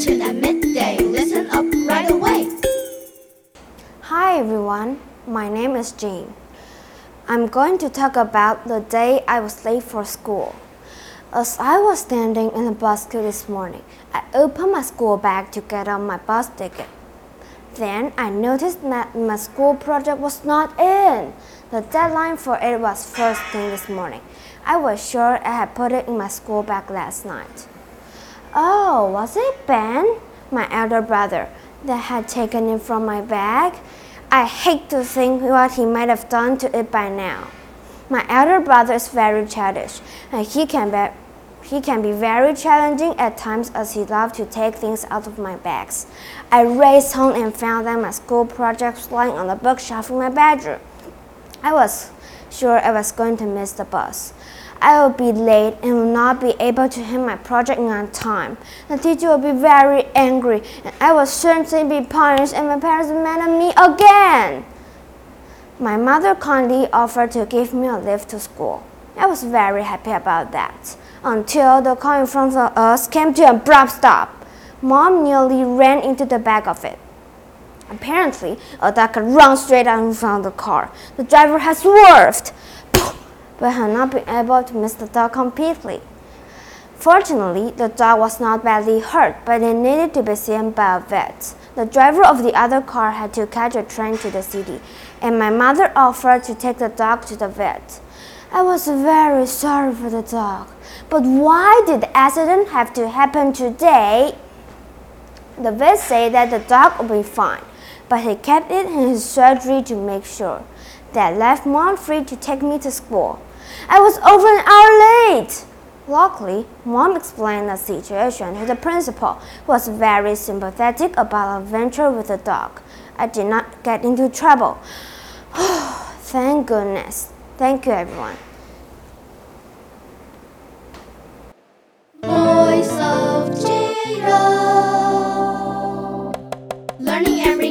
Newton at midday. Listen up right away. Hi everyone, my name is Jane. I'm going to talk about the day I was late for school. As I was standing in the bus queue this morning, I opened my school bag to get on my bus ticket. Then I noticed that my school project was not in. The deadline for it was first thing this morning. I was sure I had put it in my school bag last night. Oh, was it Ben, my elder brother, that had taken it from my bag? I hate to think what he might have done to it by now. My elder brother is very childish, and he can be, he can be very challenging at times as he loves to take things out of my bags. I raced home and found that my school projects lying on the bookshelf in my bedroom. I was sure I was going to miss the bus. I will be late and will not be able to hand my project on time. The teacher will be very angry, and I will certainly be punished, and my parents will mad at me again. My mother kindly offered to give me a lift to school. I was very happy about that until the car in front of us came to an abrupt stop. Mom nearly ran into the back of it. Apparently, a duck had run straight out in front of the car. The driver had swerved but had not been able to miss the dog completely. Fortunately, the dog was not badly hurt, but it needed to be seen by a vet. The driver of the other car had to catch a train to the city, and my mother offered to take the dog to the vet. I was very sorry for the dog, but why did the accident have to happen today? The vet said that the dog would be fine, but he kept it in his surgery to make sure. That left Mom free to take me to school. I was over an hour late! Luckily, Mom explained the situation to the principal, who was very sympathetic about our venture with the dog. I did not get into trouble. Thank goodness. Thank you, everyone. Voice of Jiro. Learning every